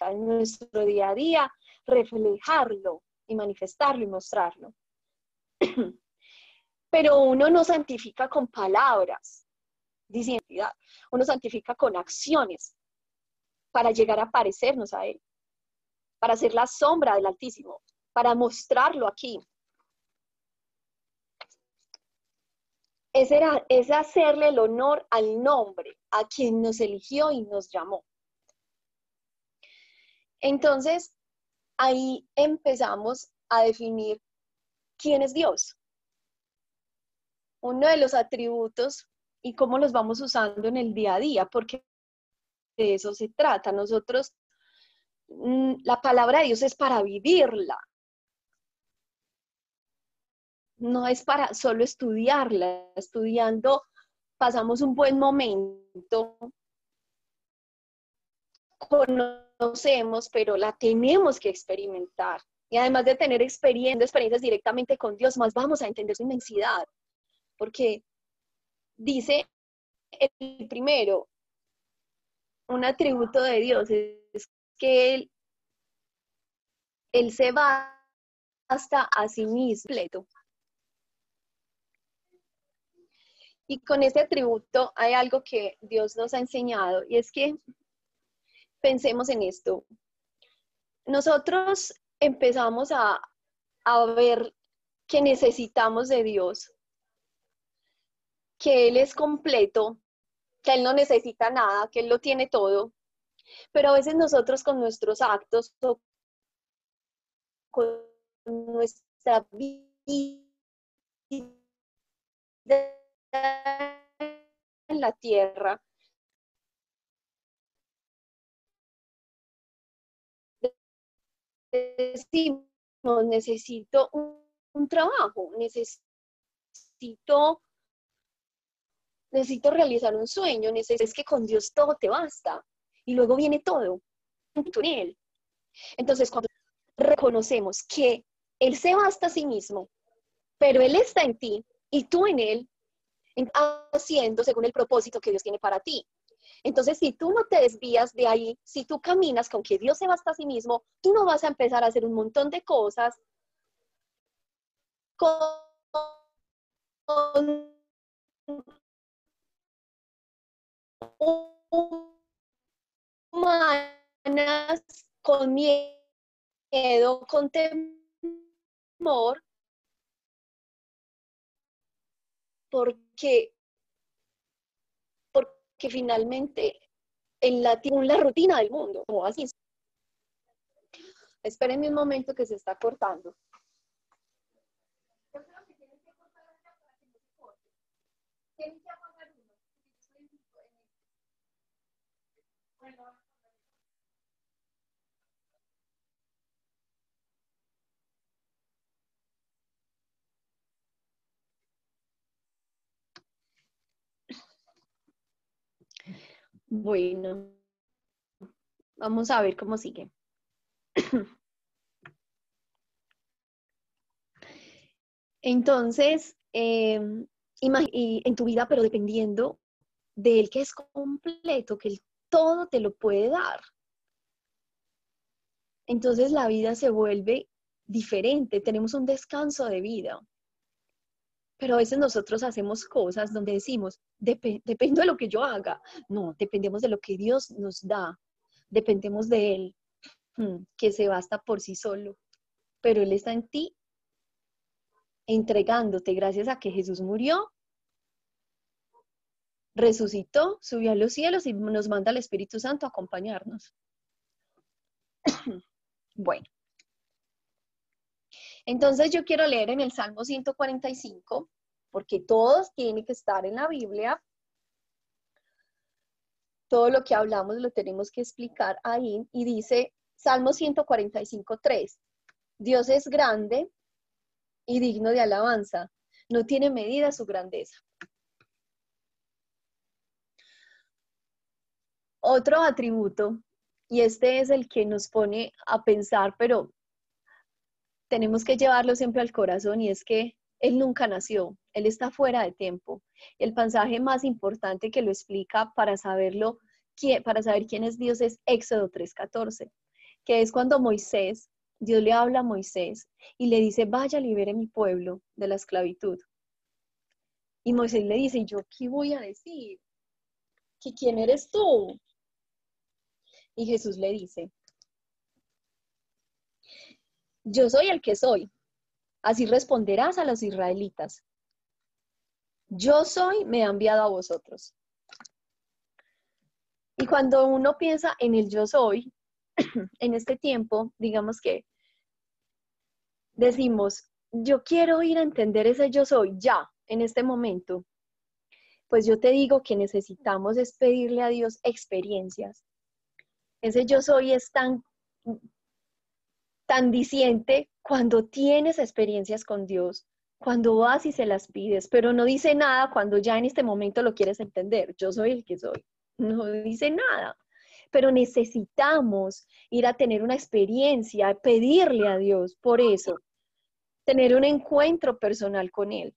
en nuestro día a día reflejarlo y manifestarlo y mostrarlo. Pero uno no santifica con palabras, dice identidad, uno santifica con acciones para llegar a parecernos a Él, para ser la sombra del Altísimo, para mostrarlo aquí. Es, es hacerle el honor al nombre, a quien nos eligió y nos llamó. Entonces, ahí empezamos a definir quién es Dios. Uno de los atributos y cómo los vamos usando en el día a día, porque de eso se trata. Nosotros, mm, la palabra de Dios es para vivirla. No es para solo estudiarla. Estudiando pasamos un buen momento, conocemos, pero la tenemos que experimentar. Y además de tener experiencias, experiencias directamente con Dios, más vamos a entender su inmensidad. Porque dice el primero, un atributo de Dios es que Él, él se va hasta a sí mismo. Y con este atributo hay algo que Dios nos ha enseñado y es que pensemos en esto. Nosotros empezamos a, ver que necesitamos de Dios, que Él es completo, que Él no necesita nada, que Él lo tiene todo. Pero a veces nosotros con nuestros actos con nuestra vida en la tierra, decimos, necesito un, trabajo, necesito, necesito realizar un sueño, necesito, es que con Dios todo te basta. Y luego viene todo en Él. Entonces, cuando reconocemos que Él se basta a sí mismo, pero Él está en ti y tú en Él, haciendo según el propósito que Dios tiene para ti. Entonces, si tú no te desvías de ahí, si tú caminas con que Dios se basta a sí mismo, tú no vas a empezar a hacer un montón de cosas con humanas, con miedo, con temor, porque que finalmente en la, rutina del mundo, como así. Espérenme un momento que se está cortando. Bueno, vamos a ver cómo sigue. Entonces, em, en tu vida, pero dependiendo del que es completo, que el todo te lo puede dar. Entonces la vida se vuelve diferente, tenemos un descanso de vida. Pero a veces nosotros hacemos cosas donde decimos, depende de lo que yo haga. No, dependemos de lo que Dios nos da. Dependemos de Él, mm, que se basta por sí solo. Pero Él está en ti, entregándote gracias a que Jesús murió, resucitó, subió a los cielos y nos manda al Espíritu Santo a acompañarnos. bueno. Entonces yo quiero leer en el Salmo 145, porque todos tienen que estar en la Biblia. Todo lo que hablamos lo tenemos que explicar ahí. Y dice Salmo 145, 3. Dios es grande y digno de alabanza. No tiene medida su grandeza. Otro atributo, y este es el que nos pone a pensar, pero tenemos que llevarlo siempre al corazón y es que Él nunca nació, Él está fuera de tiempo. El pasaje más importante que lo explica para saberlo, para saber quién es Dios es Éxodo 3.14. que es cuando Moisés, Dios le habla a Moisés y le dice, vaya, libere mi pueblo de la esclavitud. Y Moisés le dice, ¿yo qué voy a decir? ¿Que quién eres tú? Y Jesús le dice, yo soy el que soy. Así responderás a los israelitas. Yo soy, me ha enviado a vosotros. Y cuando uno piensa en el yo soy, en este tiempo, digamos que decimos, yo quiero ir a entender ese yo soy ya, en este momento, pues yo te digo que necesitamos es pedirle a Dios experiencias. Ese yo soy es tan, tan diciente cuando tienes experiencias con Dios, cuando vas y se las pides, pero no dice nada cuando ya en este momento lo quieres entender. Yo soy el que soy. No dice nada pero necesitamos ir a tener una experiencia, pedirle a Dios por eso, tener un encuentro personal con Él.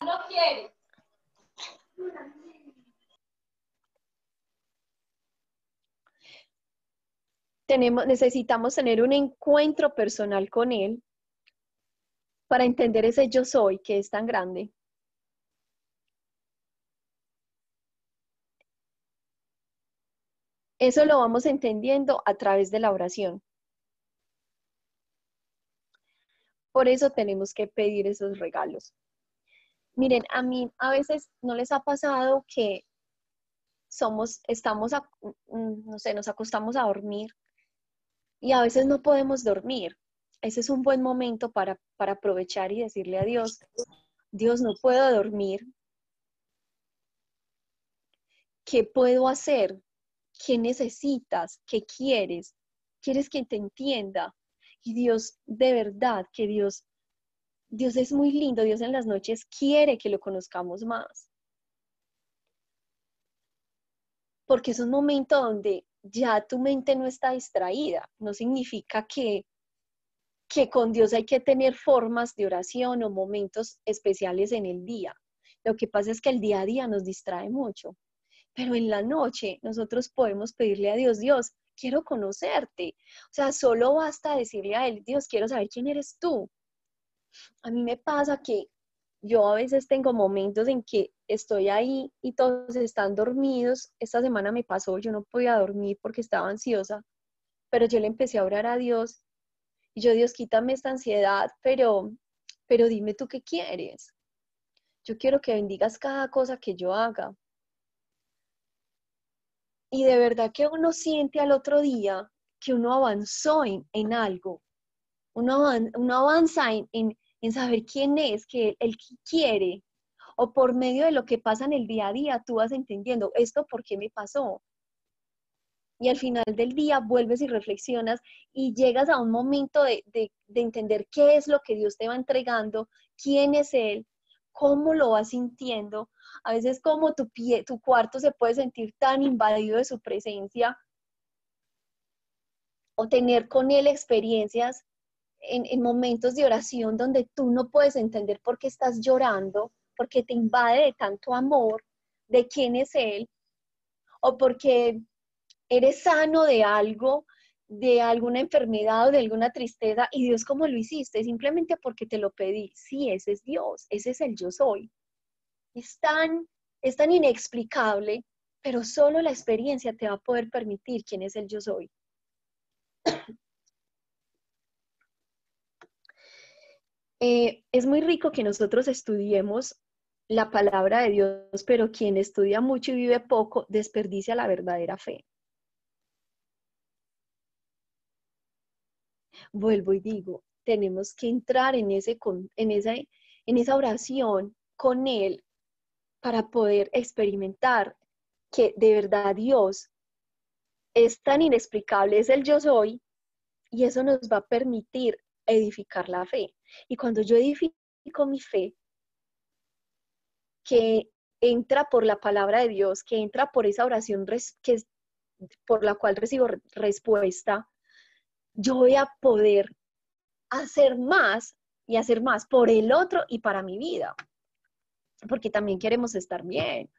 No. Necesitamos tener un encuentro personal con Él para entender ese yo soy que es tan grande. Eso lo vamos entendiendo a través de la oración. Por eso tenemos que pedir esos regalos. Miren, a mí a veces no les ha pasado que somos, estamos, mm, no sé, nos acostamos a dormir y a veces no podemos dormir. Ese es un buen momento para, para aprovechar y decirle a Dios, Dios, no puedo dormir. ¿Qué puedo hacer? ¿Qué necesitas? ¿Qué quieres? ¿Quieres que te entienda? Y Dios, de verdad, que Dios, Dios es muy lindo, Dios en las noches quiere que lo conozcamos más. Porque es un momento donde ya tu mente no está distraída. No significa que, que con Dios hay que tener formas de oración o momentos especiales en el día. Lo que pasa es que el día a día nos distrae mucho. Pero en la noche nosotros podemos pedirle a Dios, Dios, quiero conocerte. O sea, solo basta decirle a Él, Dios, quiero saber quién eres tú. A mí me pasa que yo a veces tengo momentos en que estoy ahí y todos están dormidos. Esta semana me pasó, yo no podía dormir porque estaba ansiosa, pero yo le empecé a orar a Dios y yo, Dios, quítame esta ansiedad, pero, pero dime tú qué quieres. Yo quiero que bendigas cada cosa que yo haga y de verdad que uno siente al otro día que uno avanzó en, algo, uno, uno avanza en, en, saber quién es, que el que quiere, o por medio de lo que pasa en el día a día, tú vas entendiendo esto por qué me pasó. Y al final del día vuelves y reflexionas y llegas a un momento de, de, de entender qué es lo que Dios te va entregando, quién es Él, cómo lo vas sintiendo, a veces como tu, pie, tu cuarto se puede sentir tan invadido de su presencia o tener con él experiencias en, en, momentos de oración donde tú no puedes entender por qué estás llorando, porque te invade de tanto amor de quién es él, o porque eres sano de algo, de alguna enfermedad o de alguna tristeza, y Dios, ¿cómo lo hiciste? Simplemente porque te lo pedí. Sí, ese es Dios, ese es el yo soy es tan, es tan inexplicable, pero solo la experiencia te va a poder permitir quién es el yo soy. Eh, es muy rico que nosotros estudiemos la palabra de Dios, pero quien estudia mucho y vive poco desperdicia la verdadera fe. Vuelvo y digo, tenemos que entrar en, ese, en, esa, en esa oración con Él para poder experimentar que de verdad Dios es tan inexplicable, es el yo soy, y eso nos va a permitir edificar la fe. Y cuando yo edifico mi fe, que entra por la palabra de Dios, que entra por esa oración que por la cual recibo respuesta, yo voy a poder hacer más y hacer más por el otro y para mi vida. porque también queremos estar bien,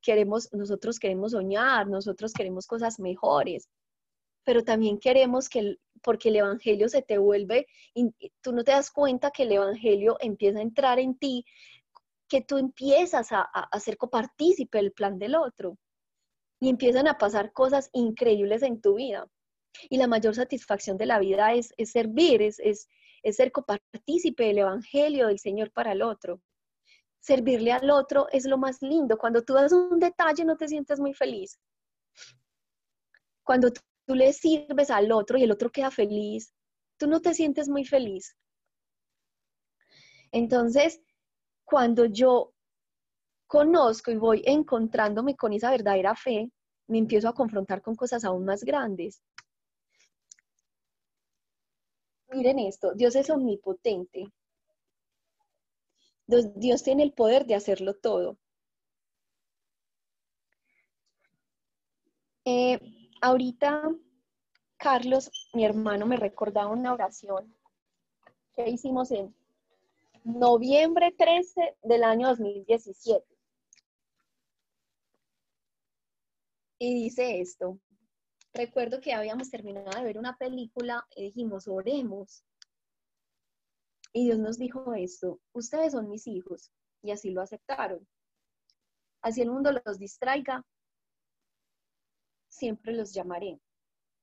queremos, nosotros queremos soñar, nosotros queremos cosas mejores, pero también queremos que, porque el Evangelio se te vuelve, tú no te das cuenta que el Evangelio empieza a entrar en ti, que tú empiezas a, a, ser copartícipe del plan del otro y empiezan a pasar cosas increíbles en tu vida. Y la mayor satisfacción de la vida es, servir, es, es, es ser copartícipe del Evangelio del Señor para el otro servirle al otro es lo más lindo. Cuando tú das un detalle no te sientes muy feliz. Cuando tú le sirves al otro y el otro queda feliz, tú no te sientes muy feliz. Entonces, cuando yo conozco y voy encontrándome con esa verdadera fe, me empiezo a confrontar con cosas aún más grandes. Miren esto, Dios es omnipotente. Dios tiene el poder de hacerlo todo. Eh, ahorita, Carlos, mi hermano, me recordaba una oración que hicimos en noviembre 13 del año 2017. Y dice esto. Recuerdo que habíamos terminado de ver una película y dijimos, oremos. Y Dios nos dijo esto, ustedes son mis hijos, y así lo aceptaron. Así el mundo los distraiga, siempre los llamaré,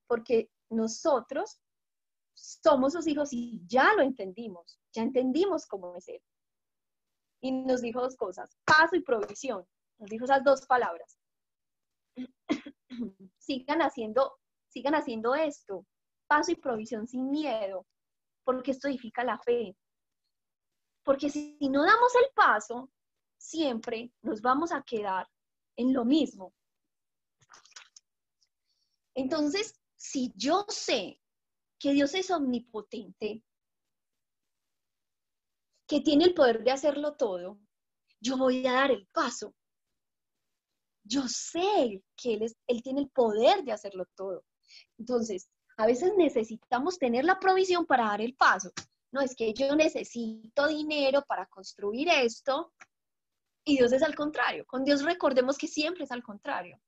porque nosotros somos sus hijos y ya lo entendimos, ya entendimos cómo es Él. Y nos dijo dos cosas, paso y provisión. Nos dijo esas dos palabras. sigan haciendo, sigan haciendo esto, paso y provisión sin miedo, porque esto edifica la fe. Porque si, no damos el paso, siempre nos vamos a quedar en lo mismo. Entonces, si yo sé que Dios es omnipotente, que tiene el poder de hacerlo todo, yo voy a dar el paso. Yo sé que Él, es, él tiene el poder de hacerlo todo. Entonces, a veces necesitamos tener la provisión para dar el paso. No es que yo necesito dinero para construir esto y Dios es al contrario. Con Dios recordemos que siempre es al contrario.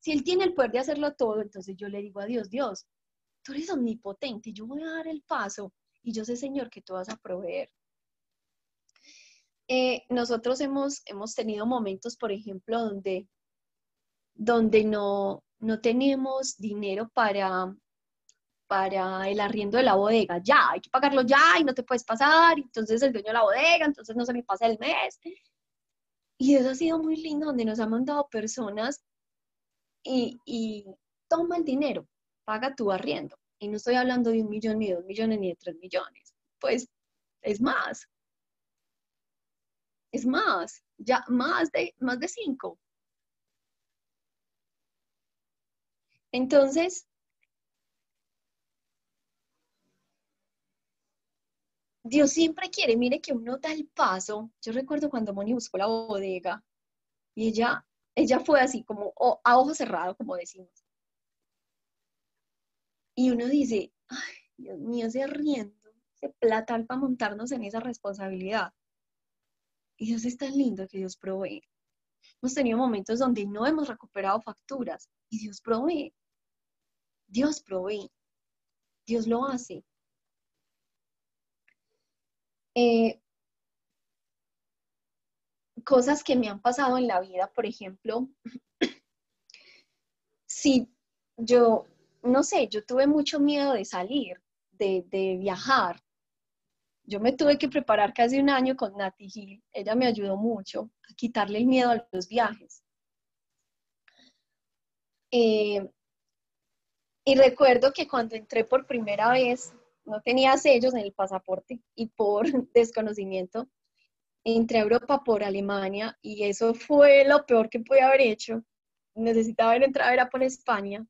Si Él tiene el poder de hacerlo todo, entonces yo le digo a Dios, Dios, tú eres omnipotente, yo voy a dar el paso y yo sé, Señor, que tú vas a proveer. Eh, nosotros hemos, hemos tenido momentos, por ejemplo, donde, donde no, no tenemos dinero para, para el arriendo de la bodega. Ya, hay que pagarlo ya y no te puedes pasar. Entonces el dueño de la bodega, entonces no se me pasa el mes. Y eso ha sido muy lindo, donde nos han mandado personas y, toma el dinero, paga tu arriendo. Y no estoy hablando de un millón, ni de dos millones, ni de tres millones. Pues es más. Es más, ya más de, más de cinco. Entonces, Dios siempre quiere, mire que uno da el paso. Yo recuerdo cuando Moni buscó la bodega y ella, ella fue así como a ojo cerrado, como decimos. Y uno dice, ay, Dios mío, se riendo, se plata para montarnos en esa responsabilidad. Y Dios es tan lindo que Dios provee. Hemos tenido momentos donde no hemos recuperado facturas y Dios provee. Dios provee. Dios lo hace. Eh, cosas que me han pasado en la vida, por ejemplo, si yo, no sé, yo tuve mucho miedo de salir, de, viajar. Yo me tuve que preparar casi un año con Nati Gil. Ella me ayudó mucho a quitarle el miedo a los viajes. Eh, y recuerdo que cuando entré por primera vez no tenía sellos en el pasaporte y por desconocimiento entré a Europa por Alemania y eso fue lo peor que pude haber hecho. Necesitaba entrar a por España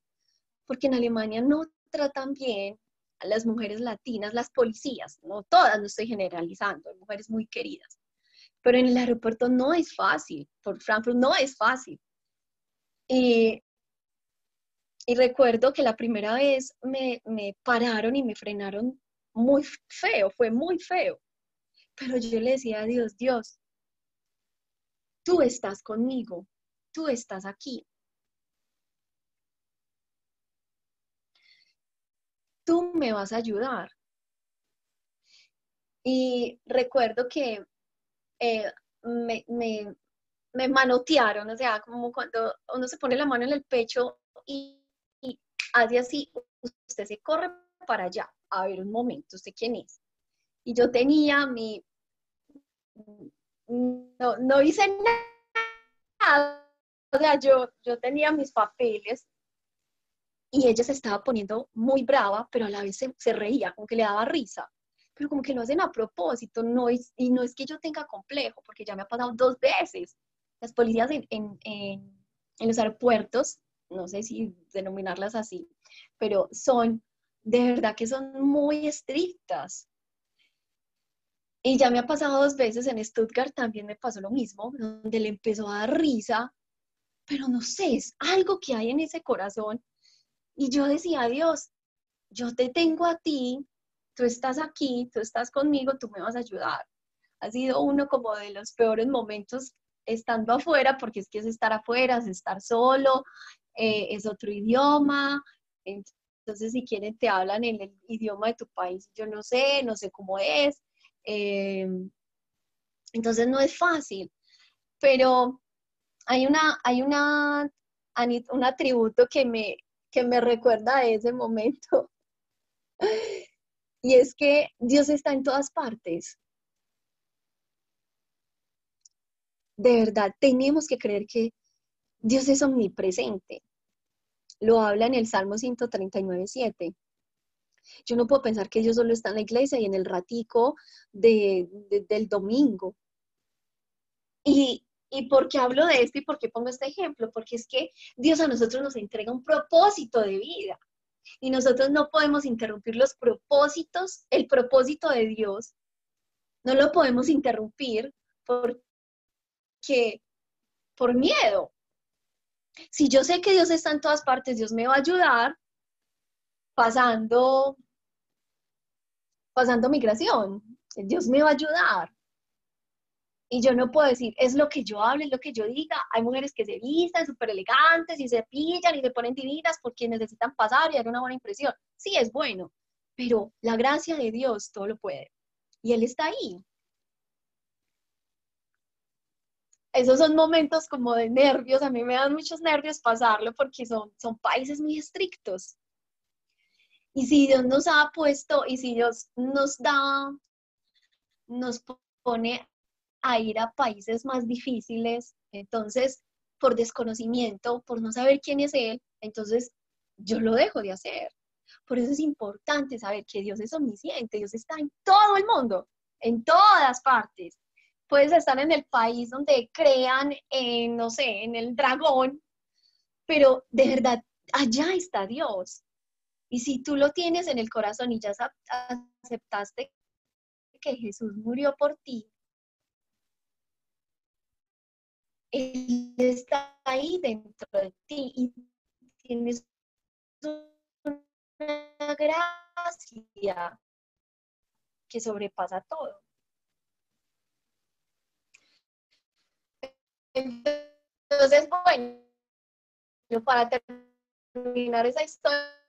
porque en Alemania no tratan bien a las mujeres latinas, las policías, no todas, no estoy generalizando, hay mujeres muy queridas, pero en el aeropuerto no es fácil, por Frankfurt no es fácil. Y y recuerdo que la primera vez me, pararon y me frenaron muy feo, fue muy feo. Pero yo le decía a Dios, Dios, tú estás conmigo, tú estás aquí. Tú me vas a ayudar. Y recuerdo que eh, me, manotearon, o sea, como cuando uno se pone la mano en el pecho y, y hace así, usted se corre para allá. A ver, un momento, ¿usted quién es? Y yo tenía mi, no, no hice nada, o sea, yo, yo tenía mis papeles y ella se estaba poniendo muy brava, pero a la vez se, reía, como que le daba risa, pero como que lo hacen a propósito, no es, y no es que yo tenga complejo, porque ya me ha pasado dos veces. Las policías en, en, en, en los aeropuertos, no sé si denominarlas así, pero son, de verdad que son muy estrictas. Y ya me ha pasado dos veces en Stuttgart, también me pasó lo mismo, donde le empezó a dar risa, pero no sé, es algo que hay en ese corazón. Y yo decía, Dios, yo te tengo a ti, tú estás aquí, tú estás conmigo, tú me vas a ayudar. Ha sido uno como de los peores momentos estando afuera, porque es que es estar afuera, es estar solo, eh, es otro idioma. Entonces, si quieren, te hablan en el idioma de tu país. Yo no sé, no sé cómo es. Eh, entonces no es fácil, pero hay una, hay una, un atributo que me, que me recuerda a ese momento. Y es que Dios está en todas partes. De verdad, tenemos que creer que Dios es omnipresente. Lo habla en el Salmo 139, 7. Yo no puedo pensar que Dios solo está en la iglesia y en el ratico de, del domingo. Y, ¿Y por qué hablo de esto y por qué pongo este ejemplo? Porque es que Dios a nosotros nos entrega un propósito de vida y nosotros no podemos interrumpir los propósitos, el propósito de Dios, no lo podemos interrumpir porque por miedo. Si yo sé que Dios está en todas partes, Dios me va a ayudar, pasando, pasando migración. Dios me va a ayudar. Y yo no puedo decir, es lo que yo hable, es lo que yo diga. Hay mujeres que se vistan súper elegantes y se pillan y se ponen divinas porque necesitan pasar y dar una buena impresión. Sí, es bueno, pero la gracia de Dios todo lo puede. Y Él está ahí. Esos son momentos como de nervios. A mí me dan muchos nervios pasarlo porque son, son países muy estrictos. Y si Dios nos ha puesto y si Dios nos da, nos pone a ir a países más difíciles, entonces por desconocimiento, por no saber quién es Él, entonces yo lo dejo de hacer. Por eso es importante saber que Dios es omnisciente, Dios está en todo el mundo, en todas partes. Puedes estar en el país donde crean, en, no sé, en el dragón, pero de verdad, allá está Dios. Y si tú lo tienes en el corazón y ya aceptaste que Jesús murió por ti, Él está ahí dentro de ti y tienes una gracia que sobrepasa todo. Entonces, bueno, para terminar esa historia,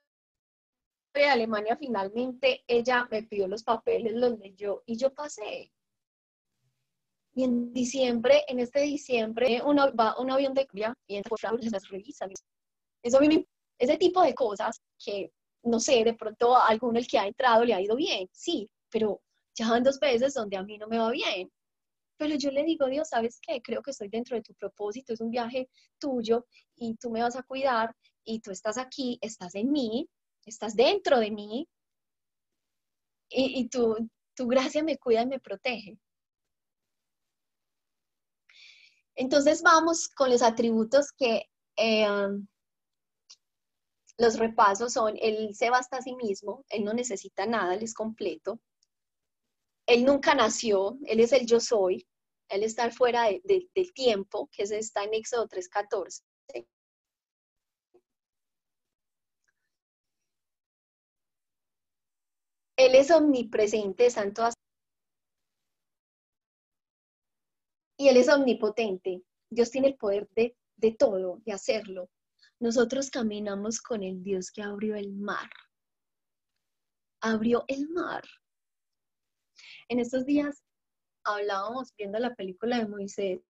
de Alemania, finalmente ella me pidió los papeles, los leyó y yo pasé. Y en diciembre, en este diciembre, uno, va un avión de cambia y en las revisan. Eso ese tipo de cosas que, no sé, de pronto a alguno el que ha entrado le ha ido bien, sí, pero ya van dos veces donde a mí no me va bien. Pero yo le digo, Dios, ¿sabes qué? Creo que estoy dentro de tu propósito, es un viaje tuyo y tú me vas a cuidar y tú estás aquí, estás en mí, estás dentro de mí y, tu, tu gracia me cuida y me protege. Entonces vamos con los atributos que eh, los repasos son, él se basta a sí mismo, él no necesita nada, él es completo. Él nunca nació, él es el yo soy, él está fuera del tiempo, que está en Éxodo 3.14. Él es omnipresente, está en todas. Y Él es omnipotente. Dios tiene el poder de, de todo, de hacerlo. Nosotros caminamos con el Dios que abrió el mar. Abrió el mar. En estos días hablábamos viendo la película de Moisés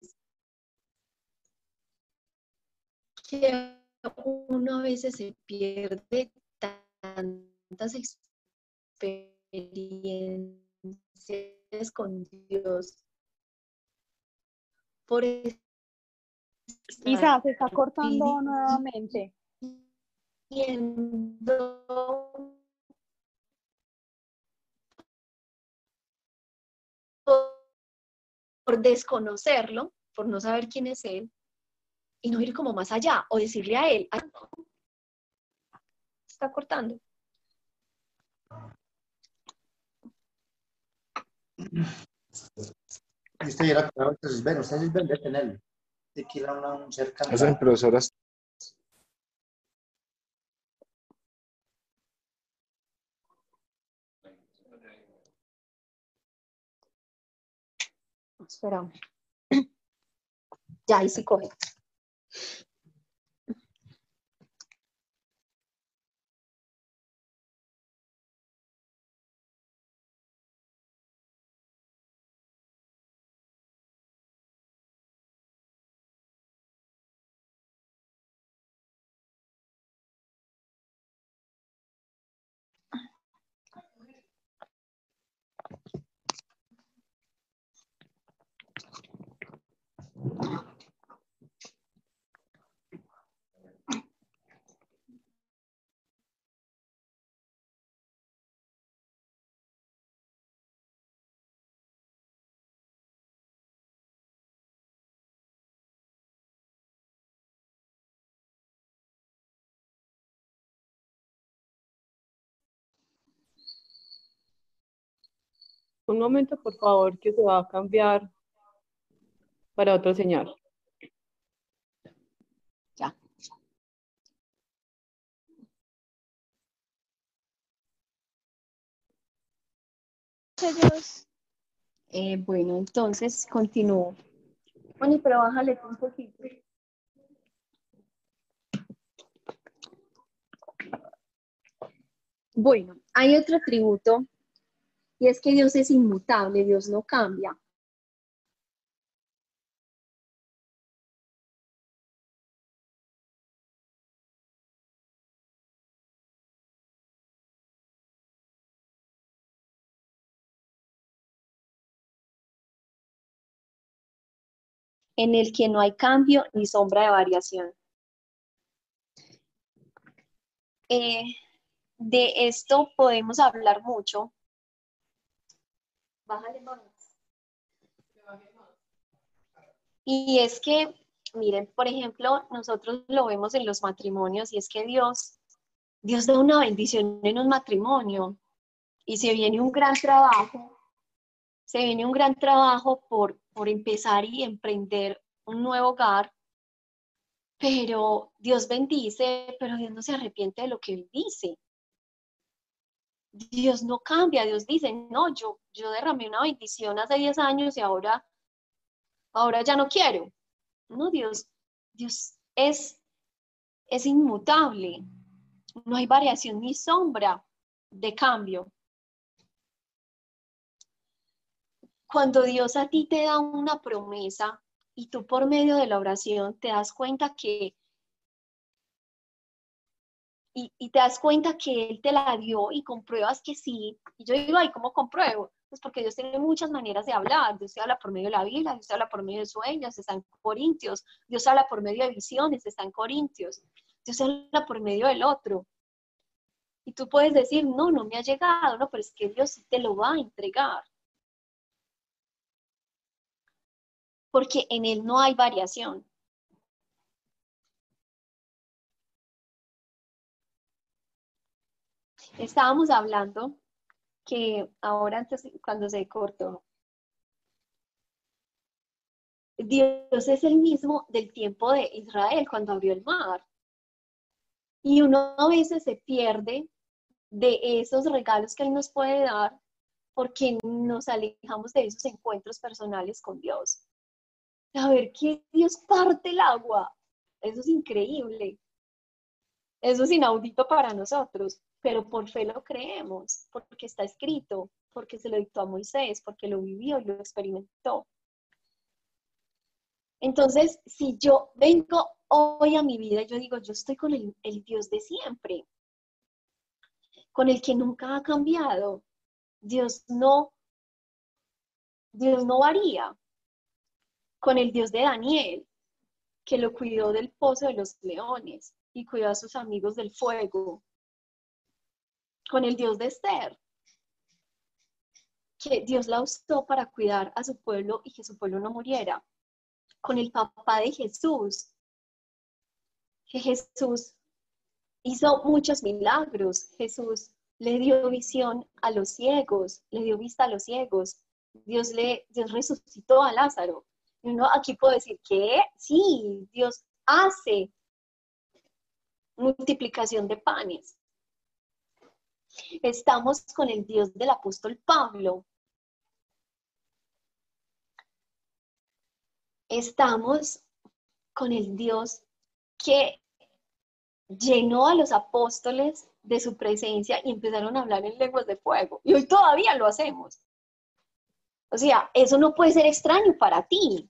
que uno a veces se pierde tantas experiencias con Dios por Quizás se está cortando nuevamente. por desconocerlo, por no saber quién es él, y no ir como más allá, o decirle a él, ah, está cortando. Esto ya era claro, entonces, ven, ustedes ven de tenerlo. De que era una, un cerca. Esas impresoras Espera. Ya, ahí sí coge. Un momento, por favor, que se va a cambiar para otro señal. Ya. Eh, bueno, entonces continúo. Bueno, pero bájale un poquito. Bueno, hay otro atributo y es que Dios es inmutable, Dios no cambia. en el que no hay cambio ni sombra de variación. Eh, de esto podemos hablar mucho. Bájale más. Y es que, miren, por ejemplo, nosotros lo vemos en los matrimonios y es que Dios, Dios da una bendición en un matrimonio y se viene un gran trabajo, se viene un gran trabajo por, por empezar y emprender un nuevo hogar, pero Dios bendice, pero Dios no se arrepiente de lo que bendice. Dios no cambia, Dios dice, no, yo, yo derramé una bendición hace 10 años y ahora, ahora ya no quiero. No, Dios, Dios es, es inmutable. No hay variación ni sombra de cambio. Cuando Dios a ti te da una promesa y tú por medio de la oración te das cuenta que y, te das cuenta que Él te la dio y compruebas que sí. Y yo digo, ay, ¿cómo compruebo? Pues porque Dios tiene muchas maneras de hablar. Dios habla por medio de la Biblia, Dios habla por medio de sueños, está en Corintios. Dios habla por medio de visiones, está en Corintios. Dios habla por medio del otro. Y tú puedes decir, no, no me ha llegado, no, pero es que Dios sí te lo va a entregar. Porque en Él no hay variación. Estábamos hablando que ahora antes, cuando se cortó, Dios es el mismo del tiempo de Israel cuando abrió el mar. Y uno a veces se pierde de esos regalos que Él nos puede dar porque nos alejamos de esos encuentros personales con Dios. a ver que Dios parte el agua. Eso es increíble. Eso es inaudito para nosotros, pero por fe lo creemos, porque está escrito, porque se lo dictó a Moisés, porque lo vivió y lo experimentó. Entonces, si yo vengo hoy a mi vida, yo digo, yo estoy con el, el Dios de siempre, con el que nunca ha cambiado. Dios no, Dios no varía. Con el Dios de Daniel, que lo cuidó del pozo de los leones y cuidó a sus amigos del fuego. Con el Dios de Esther, que Dios la usó para cuidar a su pueblo y que su pueblo no muriera. Con el papá de Jesús, que Jesús hizo muchos milagros. Jesús le dio visión a los ciegos, le dio vista a los ciegos. Dios le Dios resucitó a Lázaro. Y uno aquí puede decir que sí, Dios hace multiplicación de panes. Estamos con el Dios del apóstol Pablo. Estamos con el Dios que llenó a los apóstoles de su presencia y empezaron a hablar en lenguas de fuego. Y hoy todavía lo hacemos. O sea, eso no puede ser extraño para ti.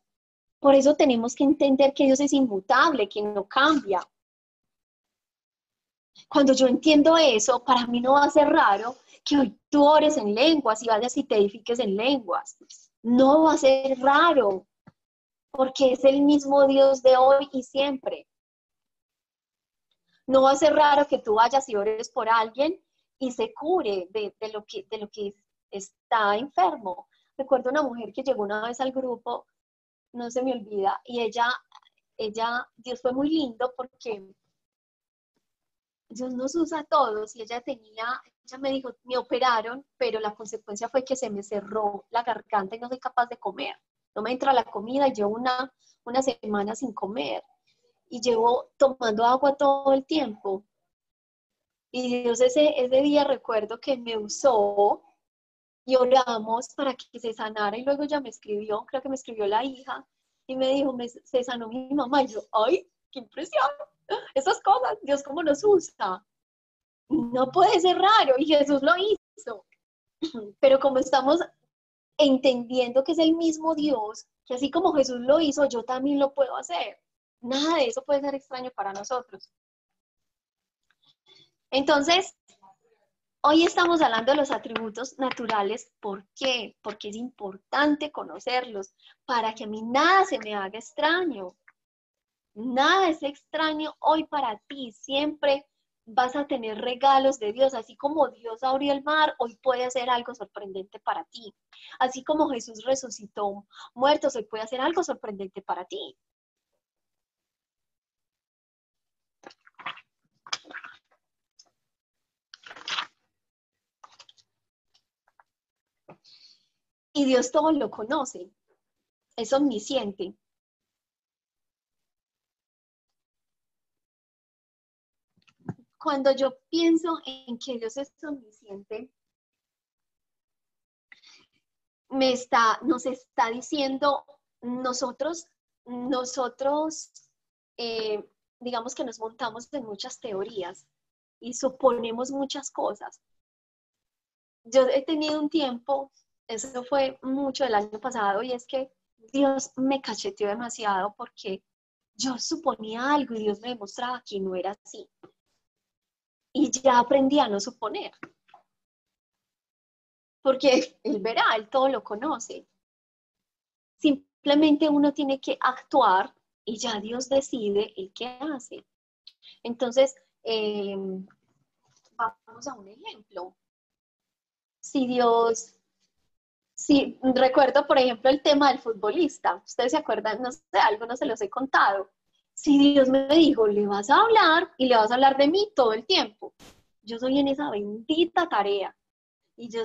Por eso tenemos que entender que Dios es inmutable, que no cambia. Cuando yo entiendo eso, para mí no va a ser raro que hoy tú ores en lenguas y vayas y te edifiques en lenguas. No va a ser raro, porque es el mismo Dios de hoy y siempre. No va a ser raro que tú vayas y ores por alguien y se cure de, lo, que, de lo que está enfermo. Recuerdo una mujer que llegó una vez al grupo, no se me olvida, y ella, ella, Dios fue muy lindo porque Dios nos usa a todos y ella tenía, ella me dijo, me operaron, pero la consecuencia fue que se me cerró la garganta y no soy capaz de comer. No me entra la comida llevo una, una semana sin comer y llevo tomando agua todo el tiempo. Y Dios ese, ese día recuerdo que me usó y oramos para que se sanara y luego ya me escribió, creo que me escribió la hija y me dijo, se sanó mi mamá y yo, ay, qué impresión, esas cosas, Dios cómo nos usa. No puede ser raro y Jesús lo hizo. Pero como estamos entendiendo que es el mismo Dios, que así como Jesús lo hizo, yo también lo puedo hacer. Nada de eso puede ser extraño para nosotros. Entonces, hoy estamos hablando de los atributos naturales. ¿Por qué? Porque es importante conocerlos para que a mí nada se me haga extraño. Nada es extraño hoy para ti. Siempre vas a tener regalos de Dios. Así como Dios abrió el mar, hoy puede hacer algo sorprendente para ti. Así como Jesús resucitó muertos, hoy puede hacer algo sorprendente para ti. Y Dios todo lo conoce, es omnisciente. Cuando yo pienso en que Dios es omnisciente, me está, nos está diciendo, nosotros, nosotros, eh, digamos que nos montamos en muchas teorías y suponemos muchas cosas. Yo he tenido un tiempo eso fue mucho del año pasado y es que Dios me cacheteó demasiado porque yo suponía algo y Dios me demostraba que no era así. Y ya aprendí a no suponer. Porque Él verá, Él todo lo conoce. Simplemente uno tiene que actuar y ya Dios decide el qué hace. Entonces, em, vamos a un ejemplo. Si Dios Sí, recuerdo, por ejemplo, el tema del futbolista. Ustedes se acuerdan, no sé, algo no se los he contado. Si Dios me dijo, le vas a hablar y le vas a hablar de mí todo el tiempo. Yo soy en esa bendita tarea. Y yo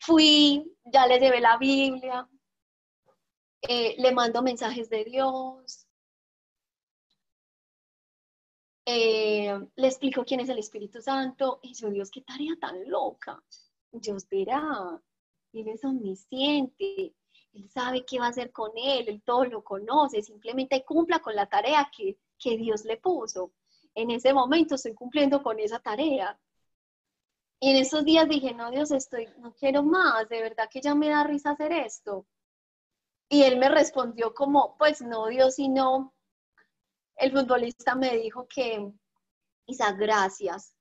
fui, ya le llevé la Biblia, eh, le mando mensajes de Dios, eh, le explico quién es el Espíritu Santo. Y yo, Dios, qué tarea tan loca. Dios verá, Él es omnisciente, Él sabe qué va a hacer con él, él todo lo conoce, simplemente cumpla con la tarea que, que Dios le puso. En ese momento estoy cumpliendo con esa tarea. Y en esos días dije, no, Dios, estoy, no quiero más, de verdad que ya me da risa hacer esto. Y él me respondió como, pues no, Dios, sino el futbolista me dijo que, Isa, gracias.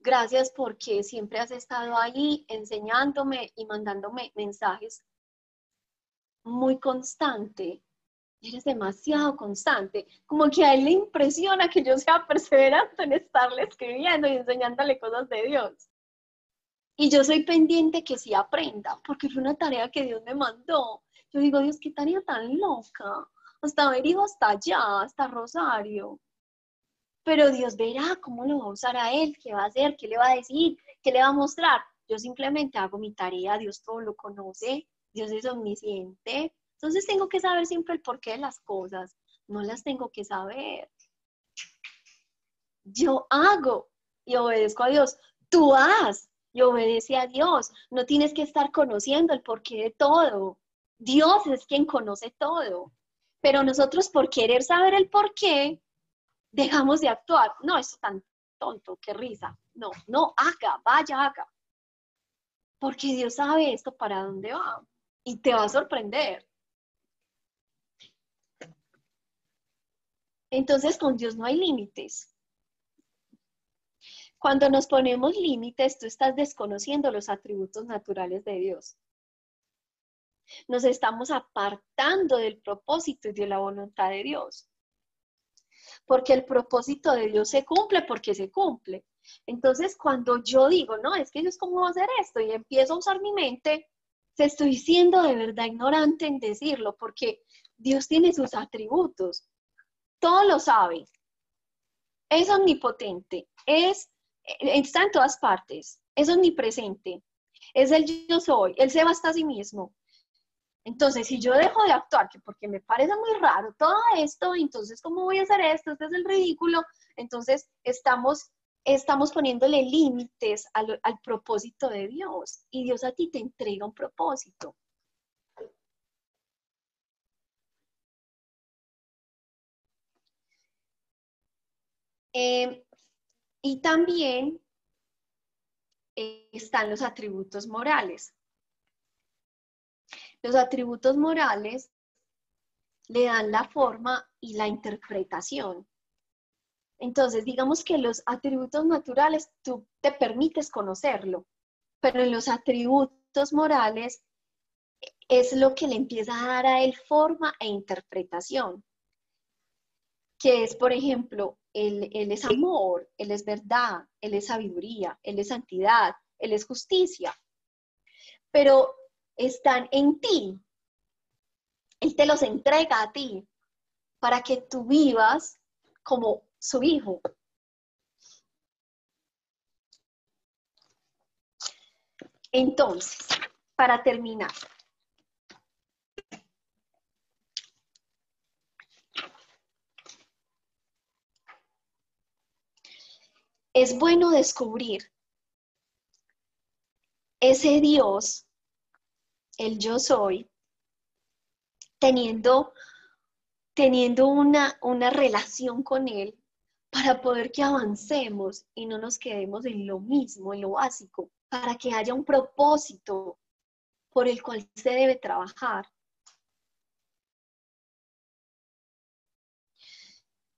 Gracias porque siempre has estado ahí enseñándome y mandándome mensajes muy constante. Eres demasiado constante. Como que a él le impresiona que yo sea perseverante en estarle escribiendo y enseñándole cosas de Dios. Y yo soy pendiente que sí aprenda, porque fue una tarea que Dios me mandó. Yo digo, Dios, qué tarea tan loca. Hasta haber ido hasta allá, hasta Rosario. Pero Dios verá cómo lo va a usar a él, qué va a hacer, qué le va a decir, qué le va a mostrar. Yo simplemente hago mi tarea, Dios todo lo conoce, Dios es omnisciente. Entonces tengo que saber siempre el porqué de las cosas, no las tengo que saber. Yo hago y obedezco a Dios. Tú haz y obedece a Dios. No tienes que estar conociendo el porqué de todo. Dios es quien conoce todo. Pero nosotros por querer saber el porqué, dejamos de actuar. No, es tan tonto, qué risa. No, no, haga, vaya, haga. Porque Dios sabe esto para dónde va y te va a sorprender. Entonces con Dios no hay límites. Cuando nos ponemos límites, tú estás desconociendo los atributos naturales de Dios. Nos estamos apartando del propósito y de la voluntad de Dios. Porque el propósito de Dios se cumple porque se cumple. Entonces, cuando yo digo, no, es que Dios, ¿cómo va a hacer esto? Y empiezo a usar mi mente, te estoy siendo de verdad ignorante en decirlo, porque Dios tiene sus atributos, todo lo sabe, es omnipotente, es, está en todas partes, es omnipresente, es el yo soy, Él se basta a sí mismo. Entonces, si yo dejo de actuar, que porque me parece muy raro todo esto, entonces, ¿cómo voy a hacer esto? Este es el ridículo. Entonces, estamos estamos poniéndole límites al, propósito de Dios y Dios a ti te entrega un propósito. Eh, y también eh, están los atributos morales. Los atributos morales le dan la forma y la interpretación entonces, digamos que los atributos naturales tú te permites conocerlo, pero en los atributos morales es lo que le empieza a dar a él forma e interpretación, que es, por ejemplo, él, él es amor, él es verdad, él es sabiduría, él es santidad, él es justicia, pero están en ti. Él te los entrega a ti para que tú vivas como su hijo. Entonces, para terminar, es bueno descubrir ese Dios, el yo soy, teniendo, teniendo una, una relación con Él para poder que avancemos y no nos quedemos en lo mismo, en lo básico, para que haya un propósito por el cual se debe trabajar.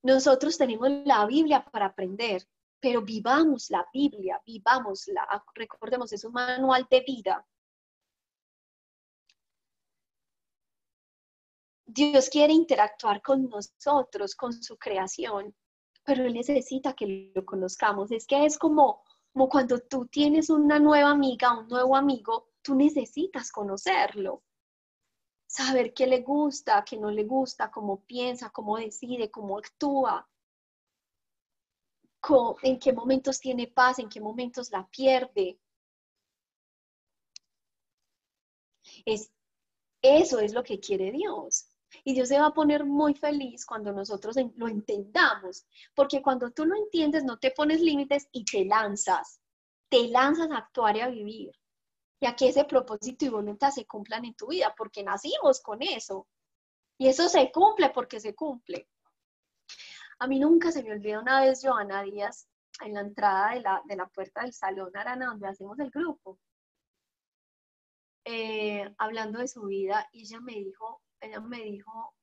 Nosotros tenemos la Biblia para aprender, pero vivamos la Biblia, vivámosla, recordemos, es un manual de vida. Dios quiere interactuar con nosotros, con su creación, pero él necesita que lo conozcamos. Es que es como, como cuando tú tienes una nueva amiga, un nuevo amigo, tú necesitas conocerlo, saber qué le gusta, qué no le gusta, cómo piensa, cómo decide, cómo actúa, en qué momentos tiene paz, en qué momentos la pierde. Es, eso es lo que quiere Dios. Y Dios se va a poner muy feliz cuando nosotros lo entendamos, porque cuando tú lo entiendes no te pones límites y te lanzas, te lanzas a actuar y a vivir. y a que ese propósito y voluntad se cumplan en tu vida, porque nacimos con eso. Y eso se cumple porque se cumple. A mí nunca se me olvidó una vez Joana Díaz en la entrada de la, de la puerta del salón Arana donde hacemos el grupo, eh, hablando de su vida, y ella me dijo, ella me dijo,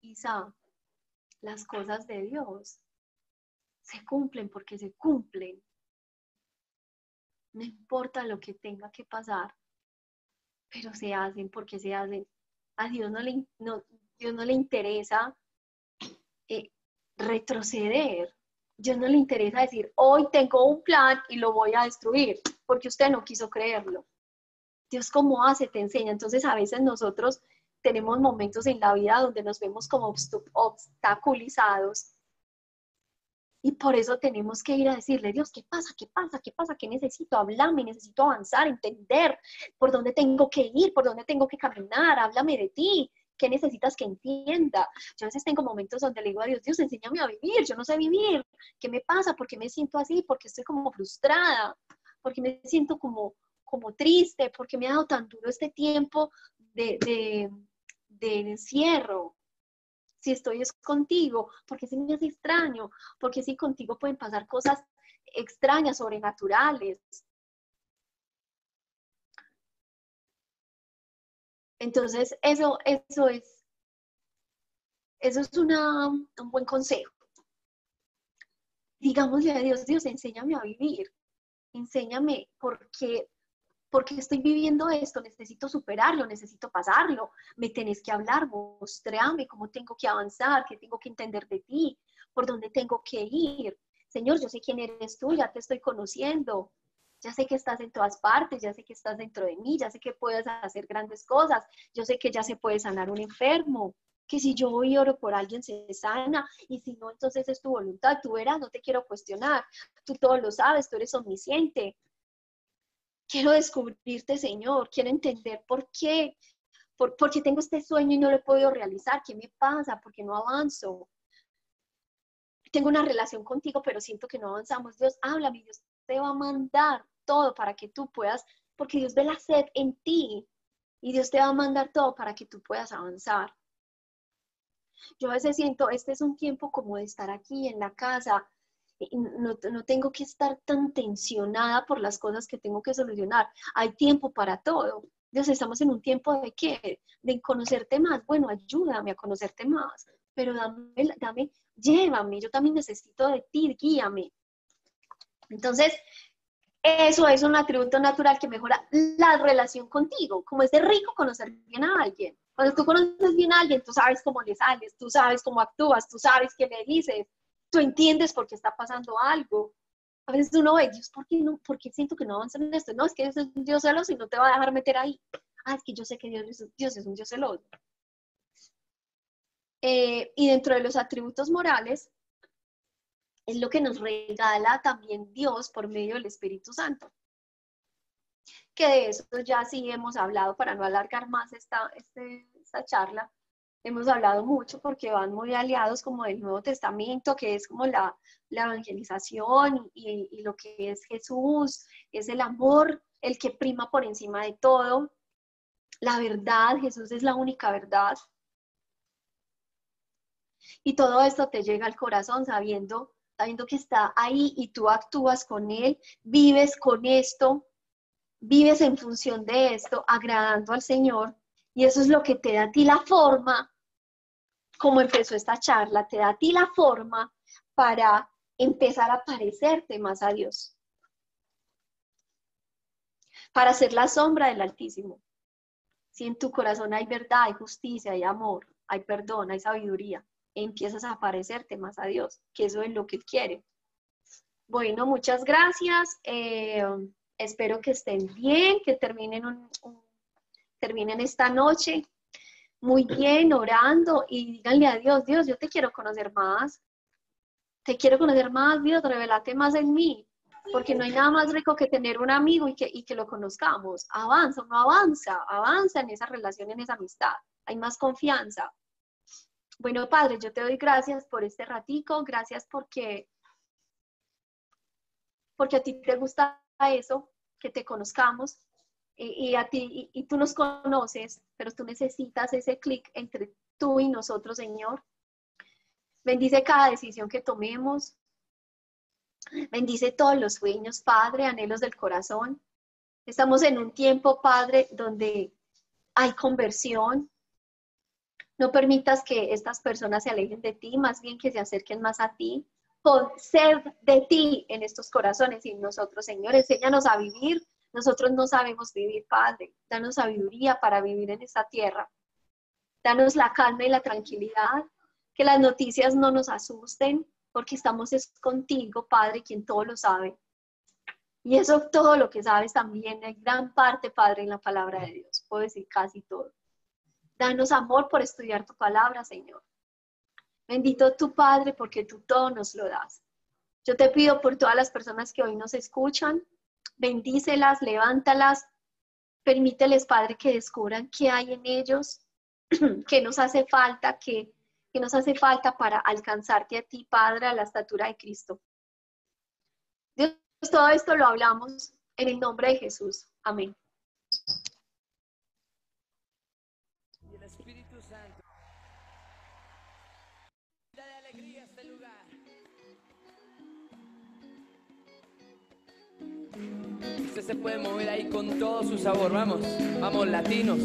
Isa, las cosas de Dios se cumplen porque se cumplen. No importa lo que tenga que pasar, pero se hacen porque se hacen. A Dios no le, no, Dios no le interesa eh, retroceder. Dios no le interesa decir, hoy tengo un plan y lo voy a destruir, porque usted no quiso creerlo. Dios cómo hace, te enseña. Entonces a veces nosotros tenemos momentos en la vida donde nos vemos como obstaculizados y por eso tenemos que ir a decirle, Dios, ¿qué pasa? ¿Qué pasa? ¿Qué pasa? ¿Qué necesito? Hablarme, necesito avanzar, entender por dónde tengo que ir, por dónde tengo que caminar, háblame de ti, ¿qué necesitas que entienda? Yo a veces tengo momentos donde le digo a Dios, Dios, enséñame a vivir, yo no sé vivir, ¿qué me pasa? ¿Por qué me siento así? ¿Por qué estoy como frustrada? ¿Por qué me siento como, como triste? ¿Por qué me ha dado tan duro este tiempo de, de encierro? si estoy es contigo, porque si me es extraño, porque si contigo pueden pasar cosas extrañas, sobrenaturales. Entonces, eso, eso es, eso es una, un buen consejo. Digámosle a Dios, Dios, enséñame a vivir, enséñame por qué, porque estoy viviendo esto, necesito superarlo, necesito pasarlo, me tenés que hablar, mostrame cómo tengo que avanzar, qué tengo que entender de ti, por dónde tengo que ir. Señor, yo sé quién eres tú, ya te estoy conociendo, ya sé que estás en todas partes, ya sé que estás dentro de mí, ya sé que puedes hacer grandes cosas, yo sé que ya se puede sanar un enfermo, que si yo voy y oro por alguien se sana y si no, entonces es tu voluntad, tú verás, no te quiero cuestionar, tú todo lo sabes, tú eres omnisciente, quiero descubrirte, Señor, quiero entender por qué, por, qué tengo este sueño y no lo he podido realizar, qué me pasa, por qué no avanzo. Tengo una relación contigo, pero siento que no avanzamos. Dios, háblame, Dios te va a mandar todo para que tú puedas, porque Dios ve la sed en ti y Dios te va a mandar todo para que tú puedas avanzar. Yo a veces siento, este es un tiempo como de estar aquí en la casa, no, no, tengo que estar tan tensionada por las cosas que tengo que solucionar. Hay tiempo para todo. Dios, estamos en un tiempo de qué? De conocerte más. Bueno, ayúdame a conocerte más, pero dame, dame, llévame. Yo también necesito de ti, guíame. Entonces, eso es un atributo natural que mejora la relación contigo. Como es de rico conocer bien a alguien. Cuando tú conoces bien a alguien, tú sabes cómo le sales, tú sabes cómo actúas, tú sabes qué le dices, tú entiendes por qué está pasando algo. A veces uno ve, Dios, ¿por qué, no, ¿por siento que no avanza en esto? No, es que Dios es un Dios celoso y no te va a dejar meter ahí. Ah, es que yo sé que Dios, Dios es un Dios celoso. Eh, y dentro de los atributos morales, es lo que nos regala también Dios por medio del Espíritu Santo. Que de eso ya sí hemos hablado para no alargar más esta, este, esta charla, hemos hablado mucho porque van muy aliados como del Nuevo Testamento, que es como la, evangelización y, y, lo que es Jesús, es el amor, el que prima por encima de todo, la verdad, Jesús es la única verdad. Y todo esto te llega al corazón sabiendo, sabiendo que está ahí y tú actúas con él, vives con esto, vives en función de esto, agradando al Señor. Y eso es lo que te da a ti la forma como empezó esta charla, te da a ti la forma para empezar a parecerte más a Dios, para ser la sombra del Altísimo. Si en tu corazón hay verdad, hay justicia, hay amor, hay perdón, hay sabiduría, empiezas a parecerte más a Dios, que eso es lo que quiere. Bueno, muchas gracias. Eh, espero que estén bien, que terminen, terminen esta noche muy bien orando y díganle a Dios, Dios, yo te quiero conocer más. Te quiero conocer más, Dios, revelate más en mí. Porque no hay nada más rico que tener un amigo y que, y que lo conozcamos. Avanza, no avanza, avanza en esa relación, en esa amistad. Hay más confianza. Bueno, Padre, yo te doy gracias por este ratico, gracias porque, porque a ti te gusta eso, que te conozcamos, y, a ti, y, tú nos conoces, pero tú necesitas ese clic entre tú y nosotros, Señor. Bendice cada decisión que tomemos. Bendice todos los sueños, Padre, anhelos del corazón. Estamos en un tiempo, Padre, donde hay conversión. No permitas que estas personas se alejen de ti, más bien que se acerquen más a ti. Pon sed de ti en estos corazones y en nosotros, Señor. Enséñanos a vivir nosotros no sabemos vivir, Padre. Danos sabiduría para vivir en esta tierra. Danos la calma y la tranquilidad. Que las noticias no nos asusten, porque estamos es contigo, Padre, quien todo lo sabe. Y eso todo lo que sabes también, hay gran parte, Padre, en la palabra de Dios. Puedo decir casi todo. Danos amor por estudiar tu palabra, Señor. Bendito tu Padre, porque tú todo nos lo das. Yo te pido por todas las personas que hoy nos escuchan, bendícelas, levántalas, permíteles, Padre, que descubran qué hay en ellos, qué nos hace falta, qué, nos hace falta para alcanzarte a ti, Padre, a la estatura de Cristo. Dios, todo esto lo hablamos en el nombre de Jesús. Amén. Se puede mover ahí con todo su sabor. Vamos, vamos, latinos.